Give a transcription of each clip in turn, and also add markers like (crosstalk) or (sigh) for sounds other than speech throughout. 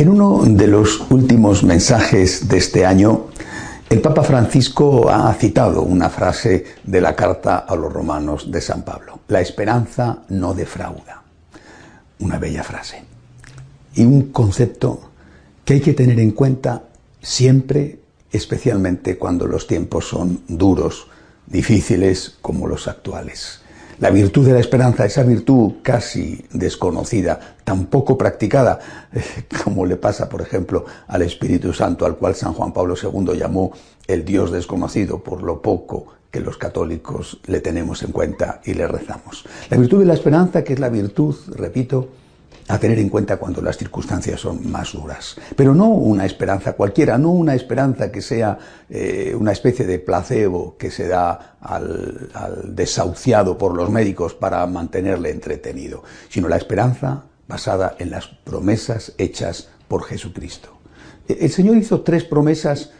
En uno de los últimos mensajes de este año, el Papa Francisco ha citado una frase de la carta a los romanos de San Pablo. La esperanza no defrauda. Una bella frase. Y un concepto que hay que tener en cuenta siempre, especialmente cuando los tiempos son duros, difíciles como los actuales. La virtud de la esperanza, esa virtud casi desconocida, tan poco practicada, (laughs) como le pasa, por ejemplo, al Espíritu Santo, al cual San Juan Pablo II llamó el Dios desconocido por lo poco que los católicos le tenemos en cuenta y le rezamos. La virtud de la esperanza, que es la virtud, repito, a tener en cuenta cuando las circunstancias son más duras. Pero no una esperanza cualquiera, no una esperanza que sea eh, una especie de placebo que se da al, desahuciado por los médicos para mantenerle entretenido, sino la esperanza basada en las promesas hechas por Jesucristo. El Señor hizo tres promesas,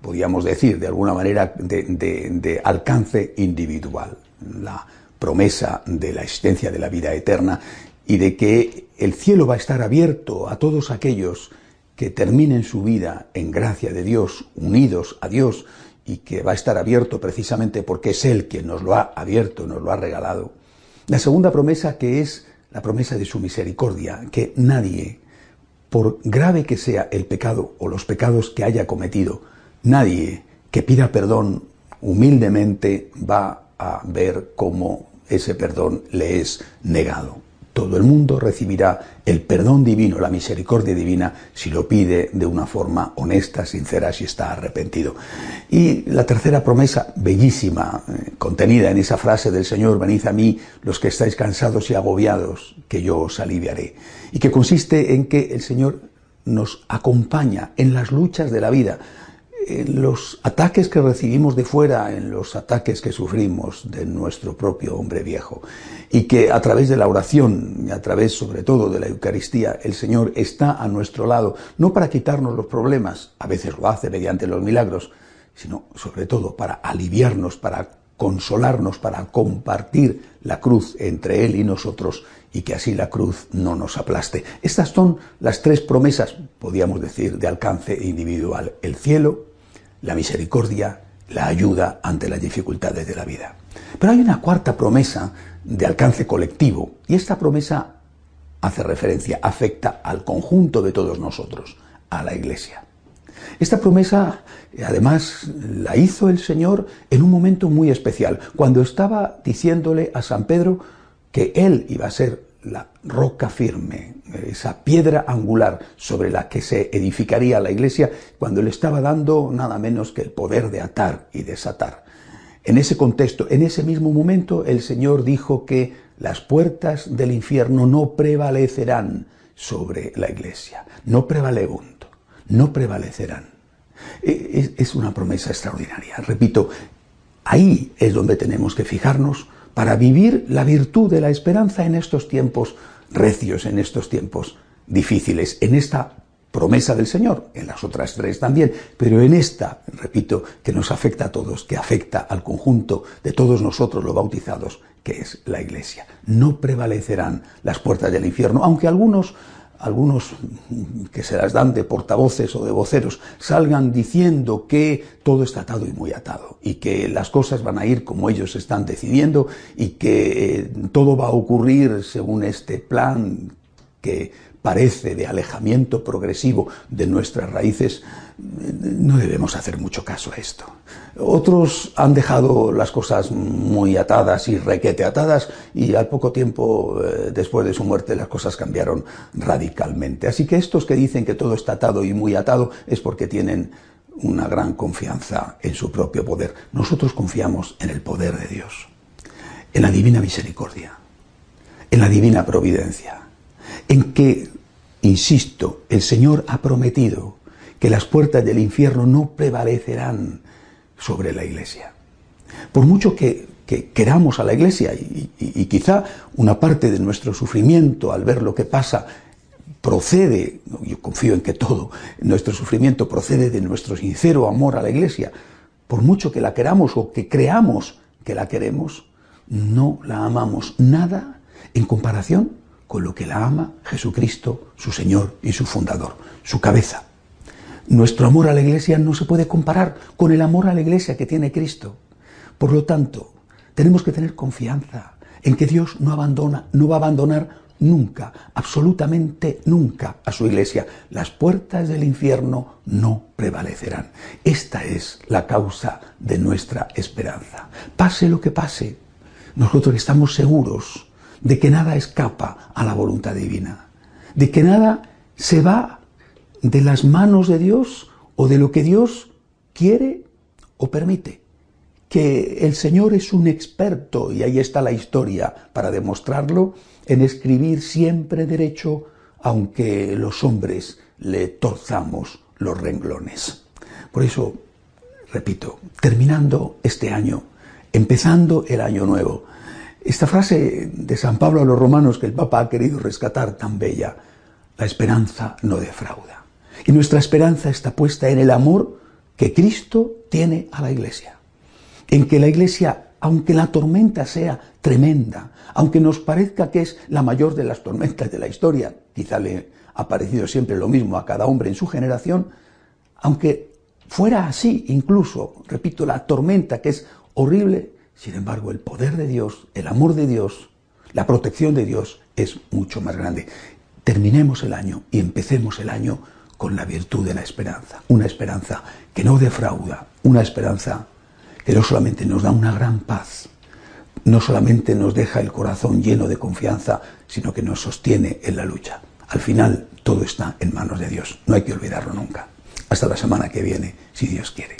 podríamos decir, de alguna manera, de alcance individual. La promesa de la existencia de la vida eterna y de que el cielo va a estar abierto a todos aquellos que terminen su vida en gracia de Dios, unidos a Dios, y que va a estar abierto precisamente porque es Él quien nos lo ha abierto, nos lo ha regalado. La segunda promesa que es la promesa de su misericordia, que nadie, por grave que sea el pecado o los pecados que haya cometido, nadie que pida perdón humildemente va a ver cómo ese perdón le es negado todo el mundo recibirá el perdón divino, la misericordia divina, si lo pide de una forma honesta, sincera, si está arrepentido. Y la tercera promesa, bellísima, eh, contenida en esa frase del Señor, venid a mí los que estáis cansados y agobiados, que yo os aliviaré. Y que consiste en que el Señor nos acompaña en las luchas de la vida, los ataques que recibimos de fuera, en los ataques que sufrimos de nuestro propio hombre viejo, y que a través de la oración a través sobre todo de la Eucaristía, el Señor está a nuestro lado, no para quitarnos los problemas, a veces lo hace mediante los milagros, sino sobre todo para aliviarnos, para consolarnos, para compartir la cruz entre Él y nosotros y que así la cruz no nos aplaste. Estas son las tres promesas, podríamos decir, de alcance individual. El cielo, la misericordia, la ayuda ante las dificultades de la vida. Pero hay una cuarta promesa de alcance colectivo y esta promesa hace referencia, afecta al conjunto de todos nosotros, a la Iglesia. Esta promesa, además, la hizo el Señor en un momento muy especial, cuando estaba diciéndole a San Pedro que Él iba a ser la roca firme, esa piedra angular sobre la que se edificaría la iglesia, cuando le estaba dando nada menos que el poder de atar y desatar. En ese contexto, en ese mismo momento, el Señor dijo que las puertas del infierno no prevalecerán sobre la iglesia, no no prevalecerán. E, es una promesa extraordinaria. Repito, ahí es donde tenemos que fijarnos para vivir la virtud de la esperanza en estos tiempos recios, en estos tiempos difíciles, en esta promesa del Señor, en las otras tres también, pero en esta, repito, que nos afecta a todos, que afecta al conjunto de todos nosotros los bautizados, que es la Iglesia. No prevalecerán las puertas del infierno, aunque algunos algunos que se las dan de portavoces o de voceros salgan diciendo que todo está atado y muy atado y que las cosas van a ir como ellos están decidiendo y que eh, todo va a ocurrir según este plan que parece de alejamiento progresivo de nuestras raíces, no debemos hacer mucho caso a esto. Otros han dejado las cosas muy atadas y requete atadas y al poco tiempo eh, después de su muerte las cosas cambiaron radicalmente. Así que estos que dicen que todo está atado y muy atado es porque tienen una gran confianza en su propio poder. Nosotros confiamos en el poder de Dios, en la divina misericordia, en la divina providencia, en que, insisto, el Señor ha prometido que las puertas del infierno no prevalecerán sobre la iglesia. Por mucho que, queramos a la iglesia y quizá una parte de nuestro sufrimiento al ver lo que pasa procede, yo confío en que todo, nuestro sufrimiento procede de nuestro sincero amor a la iglesia, por mucho que la queramos o que creamos que la queremos, no la amamos nada en comparación con lo que la ama Jesucristo, su Señor y su fundador, su cabeza. Nuestro amor a la iglesia no se puede comparar con el amor a la iglesia que tiene Cristo. Por lo tanto, tenemos que tener confianza en que Dios no abandona, no va a abandonar nunca, absolutamente nunca a su iglesia. Las puertas del infierno no prevalecerán. Esta es la causa de nuestra esperanza. Pase lo que pase, nosotros estamos seguros de que nada escapa a la voluntad divina, de que nada se va de las manos de Dios o de lo que Dios quiere o permite. Que el Señor es un experto, y ahí está la historia para demostrarlo, en escribir siempre derecho, aunque los hombres le torzamos los renglones. Por eso, repito, terminando este año, empezando el año nuevo, esta frase de San Pablo a los romanos que el Papa ha querido rescatar tan bella, la esperanza no defrauda. Y nuestra esperanza está puesta en el amor que Cristo tiene a la Iglesia, en que la Iglesia aunque la tormenta sea tremenda, aunque nos parezca que es la mayor de las tormentas de la historia, quizá le ha parecido siempre lo mismo a cada hombre en su generación, aunque fuera así incluso, repito, la tormenta que es horrible, sin embargo el poder de Dios, el amor de Dios, la protección de Dios es mucho más grande. Terminemos el año y empecemos el año con la virtud de la esperanza, una esperanza que no defrauda, una esperanza que no solamente nos da una gran paz, no solamente nos deja el corazón lleno de confianza, sino que nos sostiene en la lucha. Al final, todo está en manos de Dios. No hay que olvidarlo nunca. Hasta la semana que viene, si Dios quiere.